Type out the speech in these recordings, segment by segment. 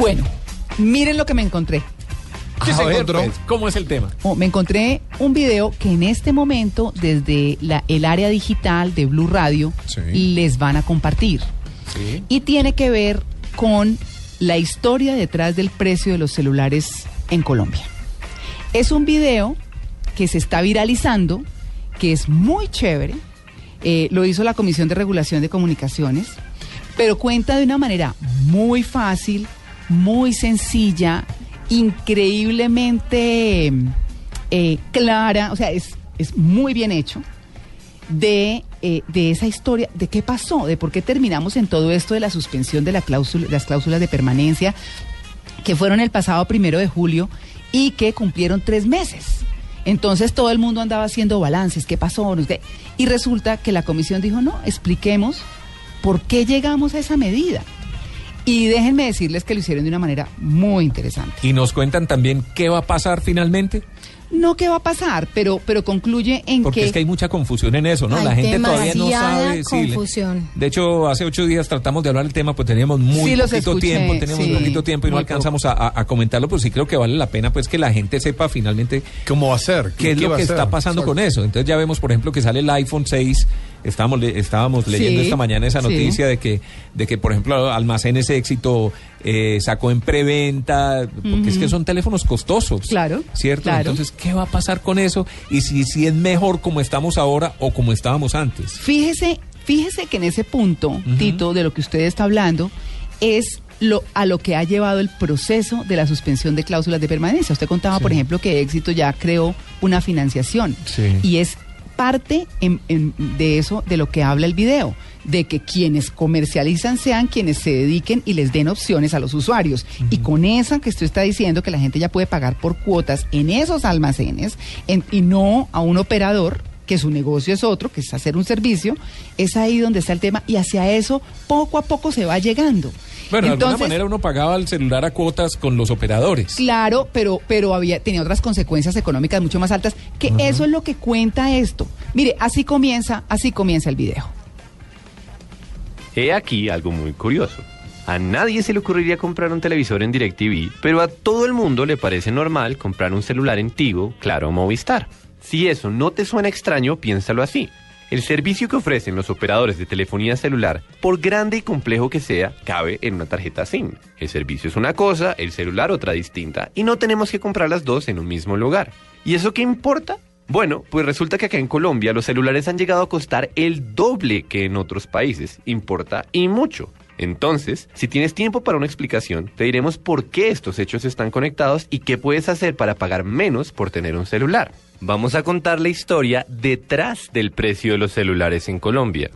Bueno, miren lo que me encontré. ¿Qué A se encontró? pues, ¿Cómo es el tema? Oh, me encontré un video que en este momento desde la- el área digital de Blue Radio Sí. les van a compartir. Sí. Y tiene que ver con la historia detrás del precio de los celulares en Colombia. Es un video que se está viralizando, que es muy chévere. eh, lo hizo la Comisión de Regulación de Comunicaciones, pero cuenta de una manera muy fácil, muy sencilla, increíblemente eh, clara, o sea, es, es muy bien hecho de, eh, de esa historia, de qué pasó, de por qué terminamos en todo esto de la suspensión de la cláusula, las cláusulas de permanencia, que fueron el pasado primero de julio y que cumplieron tres meses. Entonces todo el mundo andaba haciendo balances, qué pasó, y resulta que la comisión dijo, no, expliquemos por qué llegamos a esa medida. Y déjenme decirles que lo hicieron de una manera muy interesante. Y nos cuentan también qué va a pasar finalmente. No qué va a pasar, pero, pero concluye en Porque que... es que hay mucha confusión en eso, ¿no? Hay la gente todavía no sabe. sí, confusión. de hecho, hace ocho días tratamos de hablar del tema, pues teníamos muy Sí, poquito escuché, tiempo, teníamos sí, poquito tiempo y no alcanzamos a, comentarlo, pues sí creo que vale la pena pues que la gente sepa finalmente ¿Cómo va a ser? qué es lo que está pasando Exacto. con eso. Entonces ya vemos, por ejemplo, que sale el iPhone 6. Estábamos, le- estábamos leyendo Sí, esta mañana esa sí. noticia de que, de que, por ejemplo, Almacenes Éxito eh, sacó en preventa, porque es que son teléfonos costosos. Claro, ¿Cierto? claro. Entonces, ¿qué va a pasar con eso? Y si, si es mejor como estamos ahora o como estábamos antes. Fíjese, fíjese que en ese punto, Tito, de lo que usted está hablando, es lo a lo que ha llevado el proceso de la suspensión de cláusulas de permanencia. Usted contaba, Sí. por ejemplo, que Éxito ya creó una financiación. Sí. Y es parte en- en- de eso, de lo que habla el video, de que quienes comercializan sean quienes se dediquen y les den opciones a los usuarios. Y con esa que usted está diciendo que la gente ya puede pagar por cuotas en esos almacenes en- y no a un operador que su negocio es otro, que es hacer un servicio, es ahí donde está el tema y hacia eso poco a poco se va llegando. Bueno, de alguna Entonces, manera uno pagaba el celular a cuotas con los operadores. Claro, pero, pero había, tenía otras consecuencias económicas mucho más altas, que eso es lo que cuenta esto. Mire, así comienza, así comienza el video. He aquí algo muy curioso. A nadie se le ocurriría comprar un televisor en DirecTV, pero a todo el mundo le parece normal comprar un celular en Tigo, Claro Movistar. Si eso no te suena extraño, piénsalo así. El servicio que ofrecen los operadores de telefonía celular, por grande y complejo que sea, cabe en una tarjeta SIM. El servicio es una cosa, el celular otra distinta, y no tenemos que comprar las dos en un mismo lugar. ¿Y eso qué importa? Bueno, pues resulta que acá en Colombia los celulares han llegado a costar el doble que en otros países. Importa y mucho. Entonces, si tienes tiempo para una explicación, te diremos por qué estos hechos están conectados y qué puedes hacer para pagar menos por tener un celular. Vamos a contar la historia detrás del precio de los celulares en Colombia.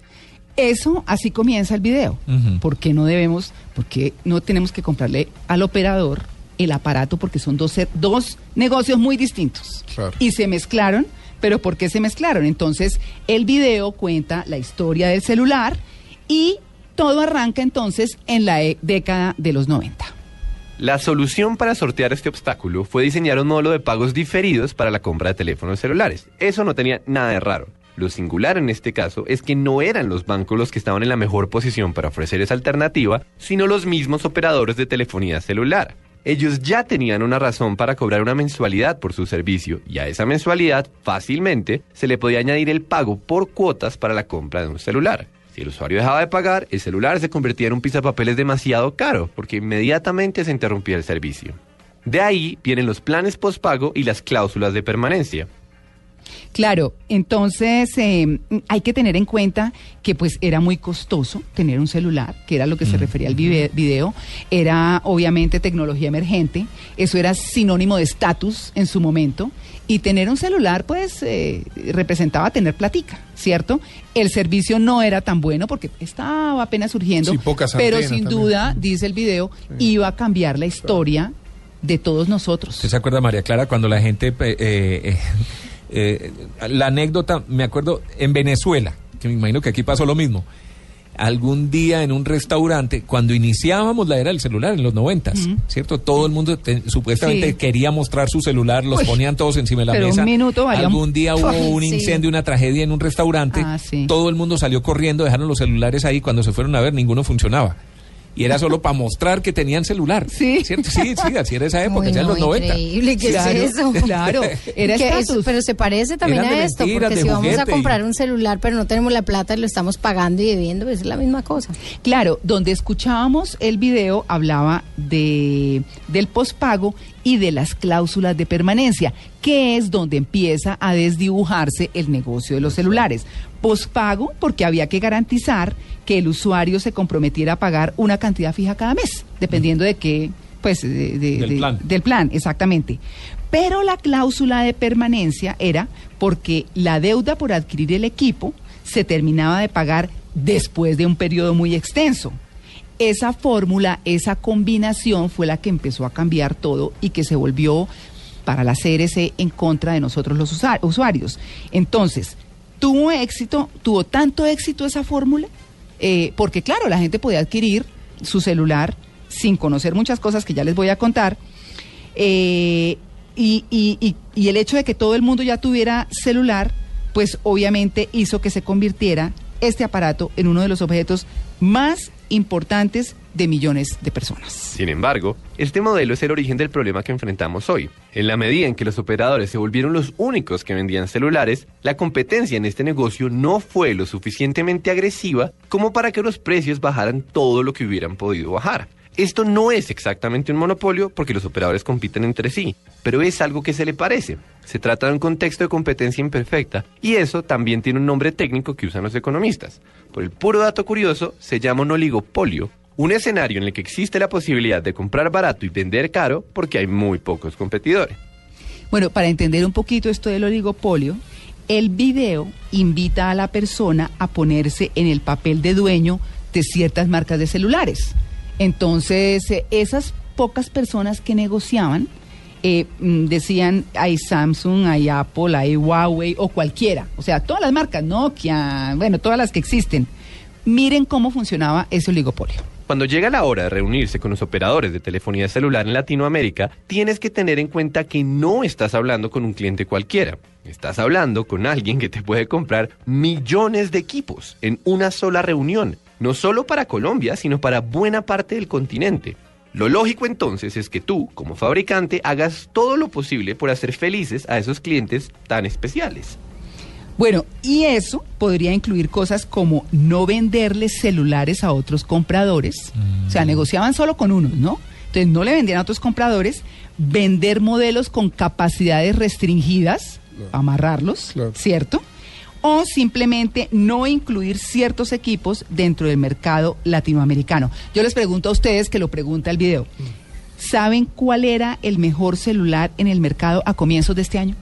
Eso, así comienza el video. ¿Por qué no debemos, por qué no tenemos que comprarle al operador el aparato? Porque son dos, dos negocios muy distintos. Claro. Y se mezclaron, pero ¿por qué se mezclaron? Entonces, el video cuenta la historia del celular y todo arranca entonces en la e- década de los 90. La solución para sortear este obstáculo fue diseñar un modelo de pagos diferidos para la compra de teléfonos celulares. Eso no tenía nada de raro. Lo singular en este caso es que no eran los bancos los que estaban en la mejor posición para ofrecer esa alternativa, sino los mismos operadores de telefonía celular. Ellos ya tenían una razón para cobrar una mensualidad por su servicio y a esa mensualidad fácilmente se le podía añadir el pago por cuotas para la compra de un celular. Si el usuario dejaba de pagar, el celular se convertía en un pisapapeles demasiado caro, porque inmediatamente se interrumpía el servicio. De ahí vienen los planes postpago y las cláusulas de permanencia. Claro, entonces eh, hay que tener en cuenta que pues era muy costoso tener un celular, que era lo que se refería al video, era obviamente tecnología emergente, eso era sinónimo de estatus en su momento, y tener un celular pues eh, representaba tener platica, ¿cierto? El servicio no era tan bueno porque estaba apenas surgiendo, Sí, pocas pero sin también. duda, dice el video, iba a cambiar la historia de todos nosotros. ¿Usted se acuerda, María Clara, cuando la gente... eh, eh, eh, la anécdota, me acuerdo, en Venezuela, que me imagino que aquí pasó lo mismo. Algún día en un restaurante, cuando iniciábamos la era del celular en los noventas, ¿cierto? Todo el mundo te- supuestamente Sí. quería mostrar su celular, los Uy, ponían todos encima de la pero un mesa. minuto valía Algún día hubo un sí. incendio, una tragedia en un restaurante. Ah, sí. Todo el mundo salió corriendo, dejaron los celulares ahí. Cuando se fueron a ver, ninguno funcionaba. Y era solo para mostrar que tenían celular. Sí. ¿Cierto? Sí, sí, así era esa época, Uy, ya en no, los 90. increíble, ¿qué Claro, es eso? Claro, era eso- pero se parece también Eran a esto, mentiras, porque si vamos a y- comprar un celular, pero no tenemos la plata y lo estamos pagando y debiendo, pues es la misma cosa. Claro, donde escuchábamos el video hablaba de del pospago y de las cláusulas de permanencia, que es donde empieza a desdibujarse el negocio de los celulares. Pospago porque había que garantizar que el usuario se comprometiera a pagar una cantidad fija cada mes, dependiendo de qué, pues, de- de- Del de- plan. del plan, exactamente. Pero la cláusula de permanencia era porque la deuda por adquirir el equipo se terminaba de pagar después de un periodo muy extenso. Esa fórmula, esa combinación fue la que empezó a cambiar todo y que se volvió para la CRC en contra de nosotros los usuarios. Entonces, tuvo éxito, tuvo tanto éxito esa fórmula, eh, porque claro, la gente podía adquirir su celular sin conocer muchas cosas que ya les voy a contar. Eh, y- y el hecho de que todo el mundo ya tuviera celular, pues obviamente hizo que se convirtiera este aparato en uno de los objetos más importantes de millones de personas. Sin embargo, este modelo es el origen del problema que enfrentamos hoy. En la medida en que los operadores se volvieron los únicos que vendían celulares, la competencia en este negocio no fue lo suficientemente agresiva como para que los precios bajaran todo lo que hubieran podido bajar. Esto no es exactamente un monopolio porque los operadores compiten entre sí, pero es algo que se le parece. Se trata de un contexto de competencia imperfecta y eso también tiene un nombre técnico que usan los economistas. Por el puro dato curioso, se llama un oligopolio, un escenario en el que existe la posibilidad de comprar barato y vender caro porque hay muy pocos competidores. Bueno, para entender un poquito esto del oligopolio, el video invita a la persona a ponerse en el papel de dueño de ciertas marcas de celulares. Entonces, eh, esas pocas personas que negociaban eh, mm, decían, hay Samsung, hay Apple, hay Huawei o cualquiera. O sea, todas las marcas, Nokia, bueno, todas las que existen. Miren cómo funcionaba ese oligopolio. Cuando llega la hora de reunirse con los operadores de telefonía celular en Latinoamérica, tienes que tener en cuenta que no estás hablando con un cliente cualquiera. Estás hablando con alguien que te puede comprar millones de equipos en una sola reunión, no solo para Colombia, sino para buena parte del continente. Lo lógico entonces es que tú, como fabricante, hagas todo lo posible por hacer felices a esos clientes tan especiales. Bueno, y eso podría incluir cosas como no venderles celulares a otros compradores. O sea, negociaban solo con unos, ¿no? Entonces no le vendían a otros compradores, vender modelos con capacidades restringidas, amarrarlos, Claro. ¿cierto? O simplemente no incluir ciertos equipos dentro del mercado latinoamericano. Yo les pregunto a ustedes, que lo pregunta el video, ¿saben cuál era el mejor celular en el mercado a comienzos de este año?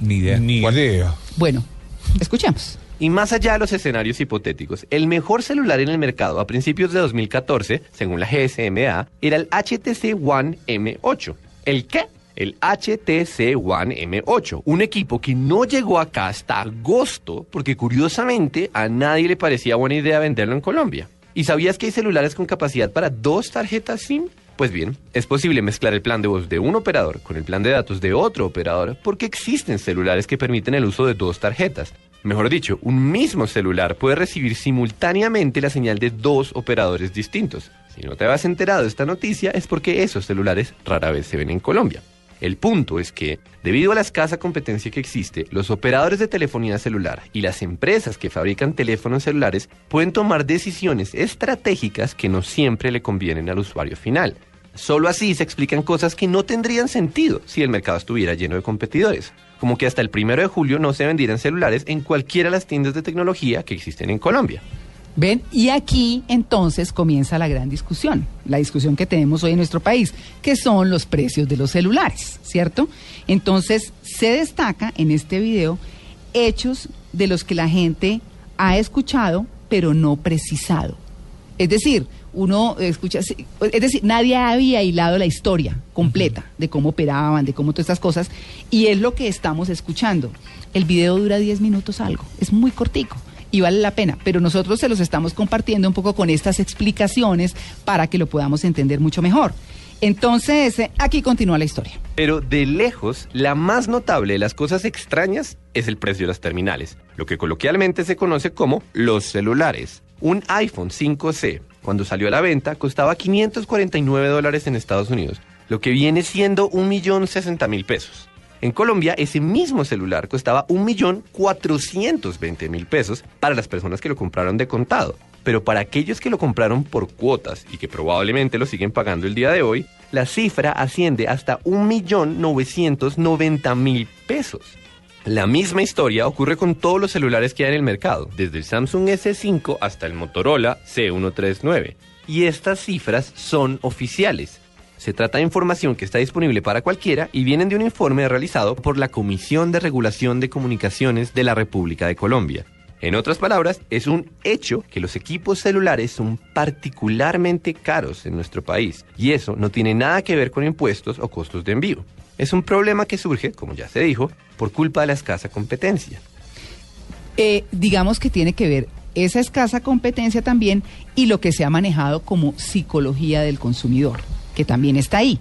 Ni idea. ¿Cuál idea? Bueno, escuchemos. Y más allá de los escenarios hipotéticos, el mejor celular en el mercado a principios de 2014, según la GSMA, era el HTC One M8. ¿El qué? El HTC One M8, un equipo que no llegó acá hasta agosto porque curiosamente a nadie le parecía buena idea venderlo en Colombia. ¿Y sabías que hay celulares con capacidad para dos tarjetas SIM? Pues bien, es posible mezclar el plan de voz de un operador con el plan de datos de otro operador porque existen celulares que permiten el uso de dos tarjetas. Mejor dicho, un mismo celular puede recibir simultáneamente la señal de dos operadores distintos. Si no te habías enterado de esta noticia es porque esos celulares rara vez se ven en Colombia. El punto es que, debido a la escasa competencia que existe, los operadores de telefonía celular y las empresas que fabrican teléfonos celulares pueden tomar decisiones estratégicas que no siempre le convienen al usuario final. Solo así se explican cosas que no tendrían sentido si el mercado estuviera lleno de competidores, como que hasta el primero de julio no se vendieran celulares en cualquiera de las tiendas de tecnología que existen en Colombia. ¿Ven? Y aquí entonces comienza la gran discusión, la discusión que tenemos hoy en nuestro país, que son los precios de los celulares, ¿cierto? Entonces se destaca en este video hechos de los que la gente ha escuchado, pero no precisado. Es decir, uno escucha, es decir, nadie había hilado la historia completa de cómo operaban, de cómo todas estas cosas, y es lo que estamos escuchando. El video dura 10 minutos algo, es muy cortico y vale la pena, pero nosotros se los estamos compartiendo un poco con estas explicaciones para que lo podamos entender mucho mejor. Entonces, eh, aquí continúa la historia. Pero de lejos, la más notable de las cosas extrañas es el precio de las terminales, lo que coloquialmente se conoce como los celulares. Un iPhone 5C, cuando salió a la venta, costaba 549 dólares en Estados Unidos, lo que viene siendo 1.060.000 pesos. En Colombia, ese mismo celular costaba 1.420.000 pesos para las personas que lo compraron de contado. Pero para aquellos que lo compraron por cuotas y que probablemente lo siguen pagando el día de hoy, la cifra asciende hasta 1.990.000 pesos. La misma historia ocurre con todos los celulares que hay en el mercado, desde el Samsung S5 hasta el Motorola C139. Y estas cifras son oficiales. Se trata de información que está disponible para cualquiera y vienen de un informe realizado por la Comisión de Regulación de Comunicaciones de la República de Colombia. En otras palabras, es un hecho que los equipos celulares son particularmente caros en nuestro país y eso no tiene nada que ver con impuestos o costos de envío. Es un problema que surge, como ya se dijo, por culpa de la escasa competencia. Eh, digamos que tiene que ver esa escasa competencia también y lo que se ha manejado como psicología del consumidor, que también está ahí.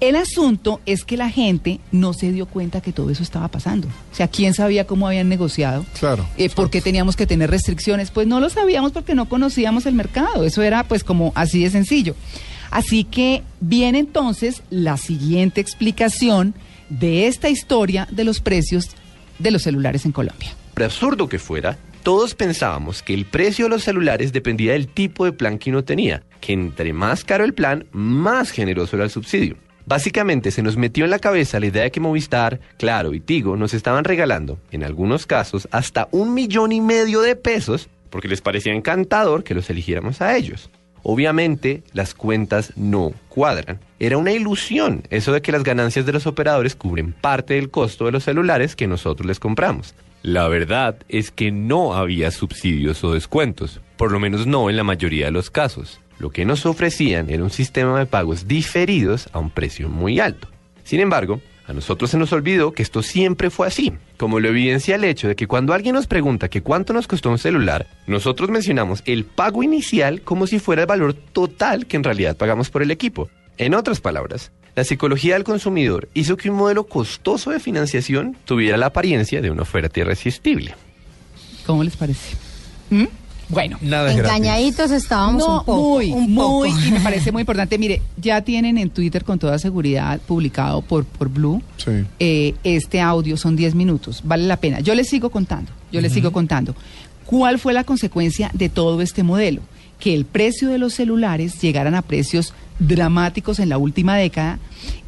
El asunto es que la gente no se dio cuenta que todo eso estaba pasando. O sea, ¿quién sabía cómo habían negociado? Claro. Eh, ¿Por qué teníamos que tener restricciones? Pues no lo sabíamos porque no conocíamos el mercado. Eso era pues como así de sencillo. Así que viene entonces la siguiente explicación de esta historia de los precios de los celulares en Colombia. Por absurdo que fuera, todos pensábamos que el precio de los celulares dependía del tipo de plan que uno tenía, que entre más caro el plan, más generoso era el subsidio. Básicamente se nos metió en la cabeza la idea de que Movistar, Claro y Tigo nos estaban regalando, en algunos casos, hasta un millón y medio de pesos porque les parecía encantador que los eligiéramos a ellos. Obviamente las cuentas no cuadran. Era una ilusión eso de que las ganancias de los operadores cubren parte del costo de los celulares que nosotros les compramos. La verdad es que no había subsidios o descuentos, por lo menos no en la mayoría de los casos. Lo que nos ofrecían era un sistema de pagos diferidos a un precio muy alto. Sin embargo, a nosotros se nos olvidó que esto siempre fue así, como lo evidencia el hecho de que cuando alguien nos pregunta que cuánto nos costó un celular, nosotros mencionamos el pago inicial como si fuera el valor total que en realidad pagamos por el equipo. En otras palabras, la psicología del consumidor hizo que un modelo costoso de financiación tuviera la apariencia de una oferta irresistible. ¿Cómo les parece? ¿Mm? Bueno. Nada es gratis. Engañaditos estábamos No, un poco. muy, un poco. muy, y me parece muy importante. Mire, ya tienen en Twitter con toda seguridad publicado por, por Blue Sí. eh, este audio, son 10 minutos, vale la pena. Yo les sigo contando, yo les sigo contando. ¿Cuál fue la consecuencia de todo este modelo? Que el precio de los celulares llegaran a precios dramáticos en la última década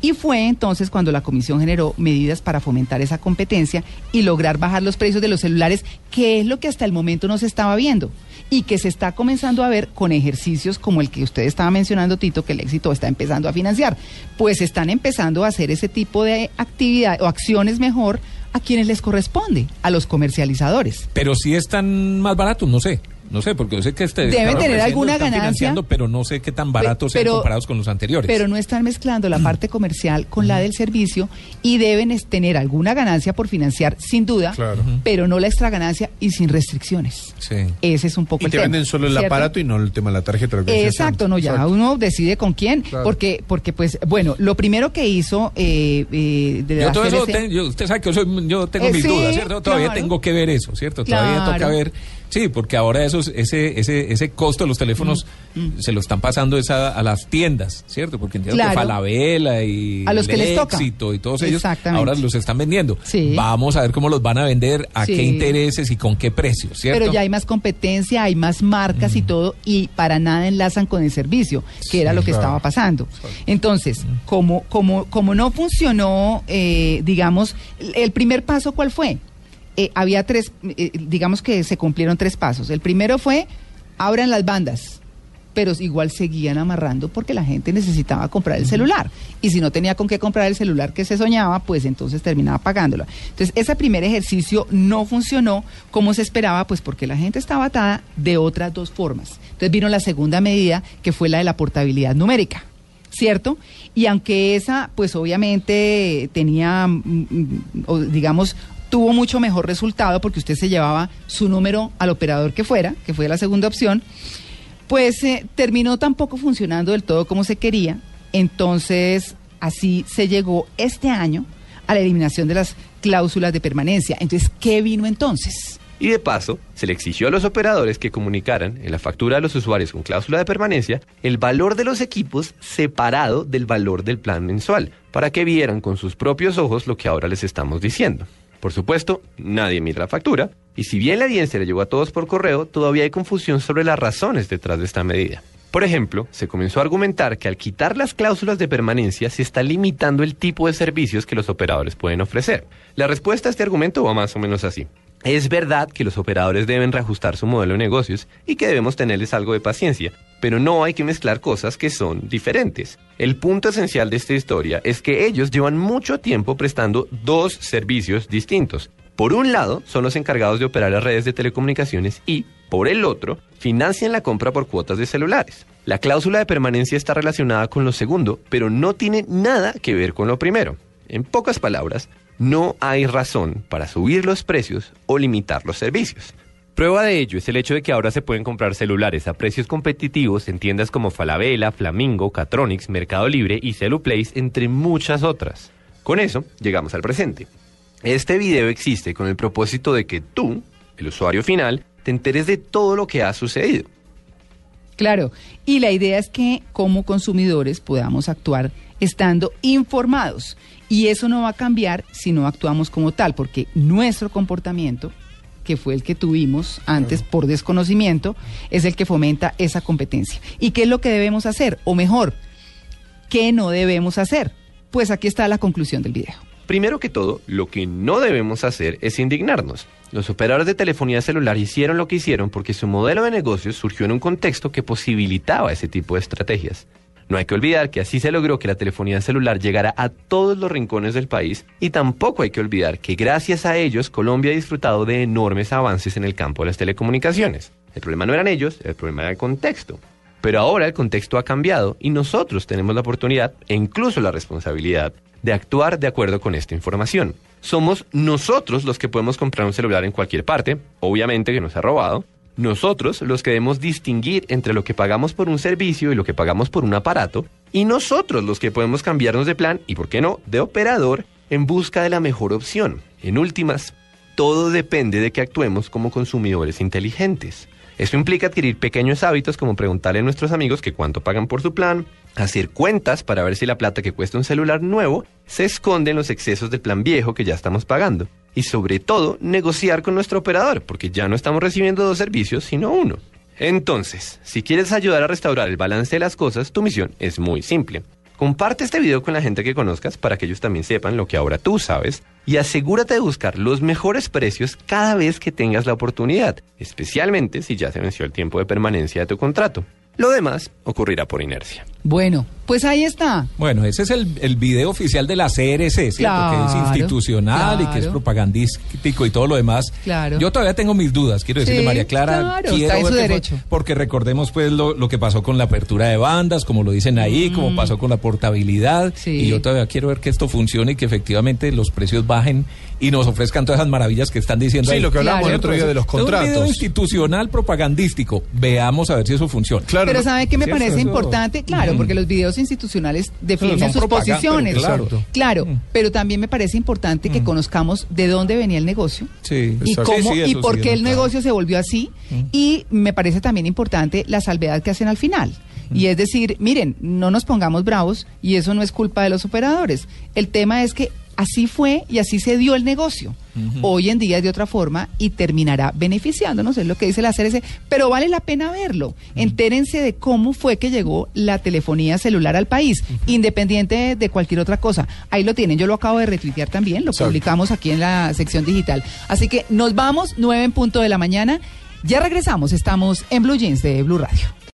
y fue entonces cuando la comisión generó medidas para fomentar esa competencia y lograr bajar los precios de los celulares, que es lo que hasta el momento no se estaba viendo y que se está comenzando a ver con ejercicios como el que usted estaba mencionando, Tito, que el éxito está empezando a financiar. Pues están empezando a hacer ese tipo de actividad o acciones mejor a quienes les corresponde, a los comercializadores. Pero si están más baratos, no sé. No sé, porque yo sé que este Deben tener alguna están ganancia. financiando, Pero no sé qué tan baratos sean comparados con los anteriores. Pero no están mezclando la parte comercial con la del servicio y deben tener alguna ganancia por financiar, sin duda, Claro. pero no la extra ganancia y sin restricciones. Sí. Ese es un poco Y el te tema, venden solo el ¿cierto? aparato y no el tema de la tarjeta. Exacto, no, ya Exacto. uno decide con quién, Claro. porque, porque pues, bueno, lo primero que hizo eh, eh, de Yo todo eso, ese- ten- yo- usted sabe que yo, soy- yo tengo Eh, mis sí, dudas, ¿cierto? Todavía claro. tengo que ver eso, ¿cierto? Todavía Claro. toca ver. Sí, porque ahora esos, ese, ese, ese costo de los teléfonos se lo están pasando es a, las tiendas, ¿cierto? Porque entiendo Claro. que Falabella y A los que el les toca. éxito y todos ellos Exactamente. ahora los están vendiendo. Sí. Vamos a ver cómo los van a vender, a Sí. qué intereses y con qué precios, ¿cierto? Pero ya hay más competencia, hay más marcas y todo, y para nada enlazan con el servicio, que era lo que claro. estaba pasando. Entonces, como, como, como no funcionó, eh, digamos, el primer paso, ¿cuál fue? Eh, había tres, eh, digamos que se cumplieron tres pasos. El primero fue, abran las bandas, pero igual seguían amarrando porque la gente necesitaba comprar el celular. Y si no tenía con qué comprar el celular que se soñaba, pues entonces terminaba pagándolo. Entonces, ese primer ejercicio no funcionó como se esperaba, pues porque la gente estaba atada de otras dos formas. Entonces vino la segunda medida, que fue la de la portabilidad numérica. ¿Cierto? Y aunque esa, pues obviamente tenía, mm, mm, digamos, tuvo mucho mejor resultado porque usted se llevaba su número al operador que fuera, que fue la segunda opción, pues eh, terminó tampoco funcionando del todo como se quería. Entonces, así se llegó este año a la eliminación de las cláusulas de permanencia. Entonces, ¿qué vino entonces? Y de paso, se le exigió a los operadores que comunicaran en la factura de los usuarios con cláusula de permanencia el valor de los equipos separado del valor del plan mensual, para que vieran con sus propios ojos lo que ahora les estamos diciendo. Por supuesto, nadie mira la factura, y si bien la audiencia le llegó a todos por correo, todavía hay confusión sobre las razones detrás de esta medida. Por ejemplo, se comenzó a argumentar que al quitar las cláusulas de permanencia se está limitando el tipo de servicios que los operadores pueden ofrecer. La respuesta a este argumento va más o menos así. Es verdad que los operadores deben reajustar su modelo de negocios y que debemos tenerles algo de paciencia, pero no hay que mezclar cosas que son diferentes. El punto esencial de esta historia es que ellos llevan mucho tiempo prestando dos servicios distintos. Por un lado, son los encargados de operar las redes de telecomunicaciones y, por el otro, financian la compra por cuotas de celulares. La cláusula de permanencia está relacionada con lo segundo, pero no tiene nada que ver con lo primero. En pocas palabras, no hay razón para subir los precios o limitar los servicios. Prueba de ello es el hecho de que ahora se pueden comprar celulares a precios competitivos en tiendas como Falabella, Flamingo, Catronics, Mercado Libre y Celuplace, entre muchas otras. Con eso, llegamos al presente. Este video existe con el propósito de que tú, el usuario final, te enteres de todo lo que ha sucedido. Claro, y la idea es que como consumidores podamos actuar estando informados. Y eso no va a cambiar si no actuamos como tal, porque nuestro comportamiento, que fue el que tuvimos antes por desconocimiento, es el que fomenta esa competencia. ¿Y qué es lo que debemos hacer? O mejor, ¿qué no debemos hacer? Pues aquí está la conclusión del video. Primero que todo, lo que no debemos hacer es indignarnos. Los operadores de telefonía celular hicieron lo que hicieron porque su modelo de negocios surgió en un contexto que posibilitaba ese tipo de estrategias. No hay que olvidar que así se logró que la telefonía celular llegara a todos los rincones del país y tampoco hay que olvidar que gracias a ellos Colombia ha disfrutado de enormes avances en el campo de las telecomunicaciones. El problema no eran ellos, el problema era el contexto. Pero ahora el contexto ha cambiado y nosotros tenemos la oportunidad e incluso la responsabilidad de actuar de acuerdo con esta información. Somos nosotros los que podemos comprar un celular en cualquier parte, obviamente que nos ha robado, nosotros los que debemos distinguir entre lo que pagamos por un servicio y lo que pagamos por un aparato, y nosotros los que podemos cambiarnos de plan y, por qué no, de operador en busca de la mejor opción. En últimas, todo depende de que actuemos como consumidores inteligentes. Eso implica adquirir pequeños hábitos como preguntarle a nuestros amigos que cuánto pagan por su plan, hacer cuentas para ver si la plata que cuesta un celular nuevo se esconde en los excesos del plan viejo que ya estamos pagando. Y sobre todo, negociar con nuestro operador, porque ya no estamos recibiendo dos servicios, sino uno. Entonces, si quieres ayudar a restaurar el balance de las cosas, tu misión es muy simple. Comparte este video con la gente que conozcas para que ellos también sepan lo que ahora tú sabes y asegúrate de buscar los mejores precios cada vez que tengas la oportunidad, especialmente si ya se venció el tiempo de permanencia de tu contrato. Lo demás ocurrirá por inercia. Bueno, pues ahí está. Bueno, ese es el, el video oficial de la CRC, ¿cierto? Claro, que es institucional y que es propagandístico y todo lo demás. Claro. Yo todavía tengo mis dudas, quiero decirle Sí, María Clara. claro, quiero está en ver su fue- derecho. porque recordemos pues lo, lo que pasó con la apertura de bandas, como lo dicen ahí, como pasó con la portabilidad. Mm. Sí. Y yo todavía quiero ver que esto funcione y que efectivamente los precios bajen y nos ofrezcan todas esas maravillas que están diciendo Sí, ahí. lo que hablamos Claro, el otro día de los Es un video contratos. institucional propagandístico. Veamos a ver si eso funciona. Claro, Pero no- ¿sabe qué me parece importante? Claro, porque los videos institucionales definen son sus posiciones. pero claro. Claro, pero también me parece importante que conozcamos de dónde venía el negocio. Sí. y Exacto. cómo Sí, sí, y por sí, qué el claro. negocio se volvió así y me parece también importante la salvedad que hacen al final y es decir miren no nos pongamos bravos y eso no es culpa de los operadores el tema es que así fue y así se dio el negocio hoy en día es de otra forma y terminará beneficiándonos es lo que dice la CRC pero vale la pena verlo entérense de cómo fue que llegó la telefonía celular al país independiente de cualquier otra cosa ahí lo tienen yo lo acabo de retuitear también lo Exacto. publicamos aquí en la sección digital. Así que nos vamos, 9 en punto de la mañana. Ya regresamos, estamos en Blue Jeans de Blue Radio.